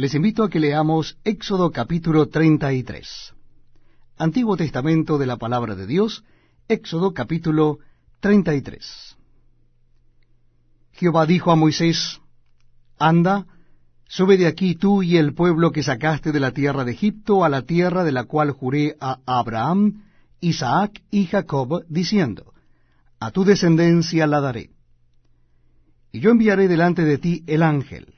Les invito a que leamos Éxodo capítulo 33. Antiguo Testamento de la Palabra de Dios, Éxodo capítulo 33. Jehová dijo a Moisés, Anda, sube de aquí tú y el pueblo que sacaste de la tierra de Egipto a la tierra de la cual juré a Abraham, Isaac y Jacob, diciendo, A tu descendencia la daré. Y yo enviaré delante de ti el ángel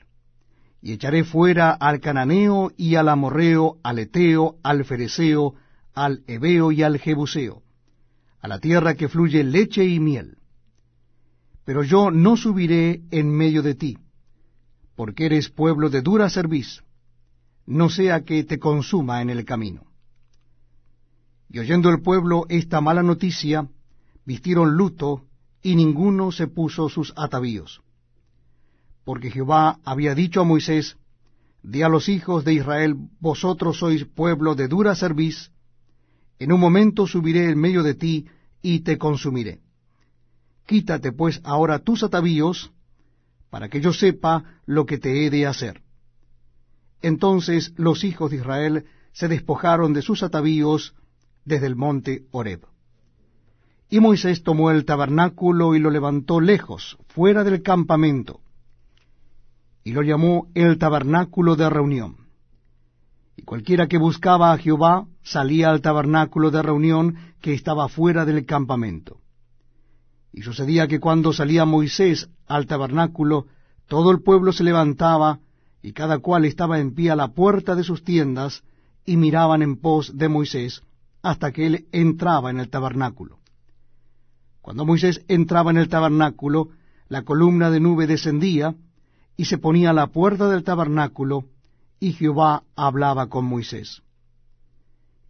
y echaré fuera al cananeo y al amorreo, al eteo, al fereceo, al hebeo y al jebuseo, a la tierra que fluye leche y miel. Pero yo no subiré en medio de ti, porque eres pueblo de dura cerviz, no sea que te consuma en el camino. Y oyendo el pueblo esta mala noticia, vistieron luto, y ninguno se puso sus atavíos porque Jehová había dicho a Moisés, Di a los hijos de Israel, vosotros sois pueblo de dura cerviz, en un momento subiré en medio de ti y te consumiré. Quítate pues ahora tus atavíos, para que yo sepa lo que te he de hacer. Entonces los hijos de Israel se despojaron de sus atavíos desde el monte Horeb. Y Moisés tomó el tabernáculo y lo levantó lejos, fuera del campamento, y lo llamó el tabernáculo de reunión. Y cualquiera que buscaba a Jehová salía al tabernáculo de reunión que estaba fuera del campamento. Y sucedía que cuando salía Moisés al tabernáculo, todo el pueblo se levantaba, y cada cual estaba en pie a la puerta de sus tiendas, y miraban en pos de Moisés, hasta que él entraba en el tabernáculo. Cuando Moisés entraba en el tabernáculo, la columna de nube descendía, y se ponía a la puerta del tabernáculo, y Jehová hablaba con Moisés.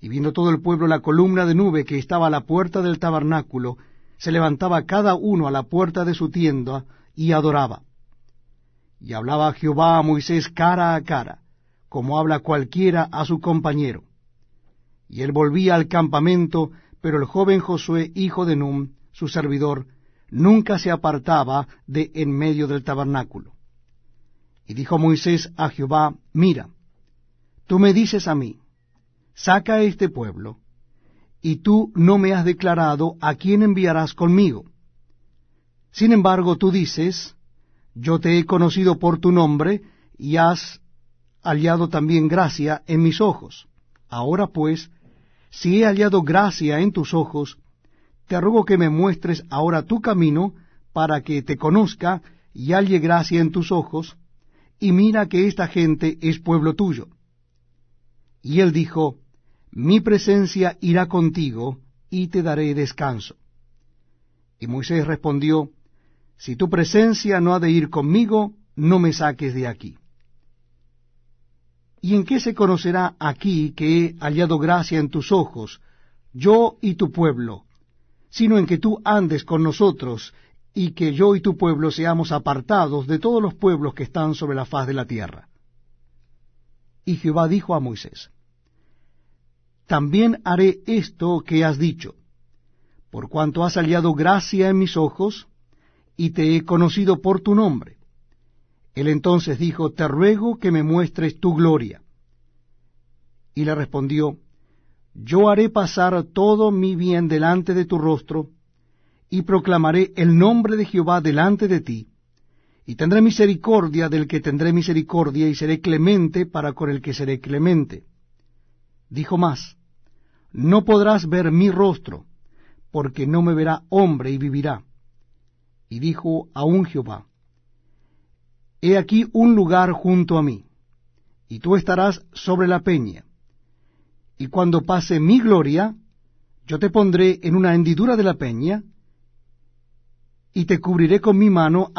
Y viendo todo el pueblo la columna de nube que estaba a la puerta del tabernáculo, se levantaba cada uno a la puerta de su tienda y adoraba. Y hablaba Jehová a Moisés cara a cara, como habla cualquiera a su compañero. Y él volvía al campamento, pero el joven Josué, hijo de Num, su servidor, nunca se apartaba de en medio del tabernáculo. Y dijo Moisés a Jehová, mira, tú me dices a mí, saca este pueblo, y tú no me has declarado a quién enviarás conmigo. Sin embargo, tú dices, yo te he conocido por tu nombre, y has hallado también gracia en mis ojos. Ahora pues, si he hallado gracia en tus ojos, te ruego que me muestres ahora tu camino, para que te conozca y halle gracia en tus ojos, y mira que esta gente es pueblo tuyo. Y él dijo, Mi presencia irá contigo, y te daré descanso. Y Moisés respondió, Si tu presencia no ha de ir conmigo, no me saques de aquí. ¿Y en qué se conocerá aquí que he hallado gracia en tus ojos, yo y tu pueblo, sino en que tú andes con nosotros y que yo y tu pueblo seamos apartados de todos los pueblos que están sobre la faz de la tierra. Y Jehová dijo a Moisés, También haré esto que has dicho, por cuanto has hallado gracia en mis ojos, y te he conocido por tu nombre. Él entonces dijo, Te ruego que me muestres tu gloria. Y le respondió, Yo haré pasar todo mi bien delante de tu rostro, y proclamaré el nombre de Jehová delante de ti, y tendré misericordia del que tendré misericordia, y seré clemente para con el que seré clemente. Dijo más, no podrás ver mi rostro, porque no me verá hombre y vivirá. Y dijo aún Jehová, He aquí un lugar junto a mí, y tú estarás sobre la peña, y cuando pase mi gloria, yo te pondré en una hendidura de la peña, y te cubriré con mi mano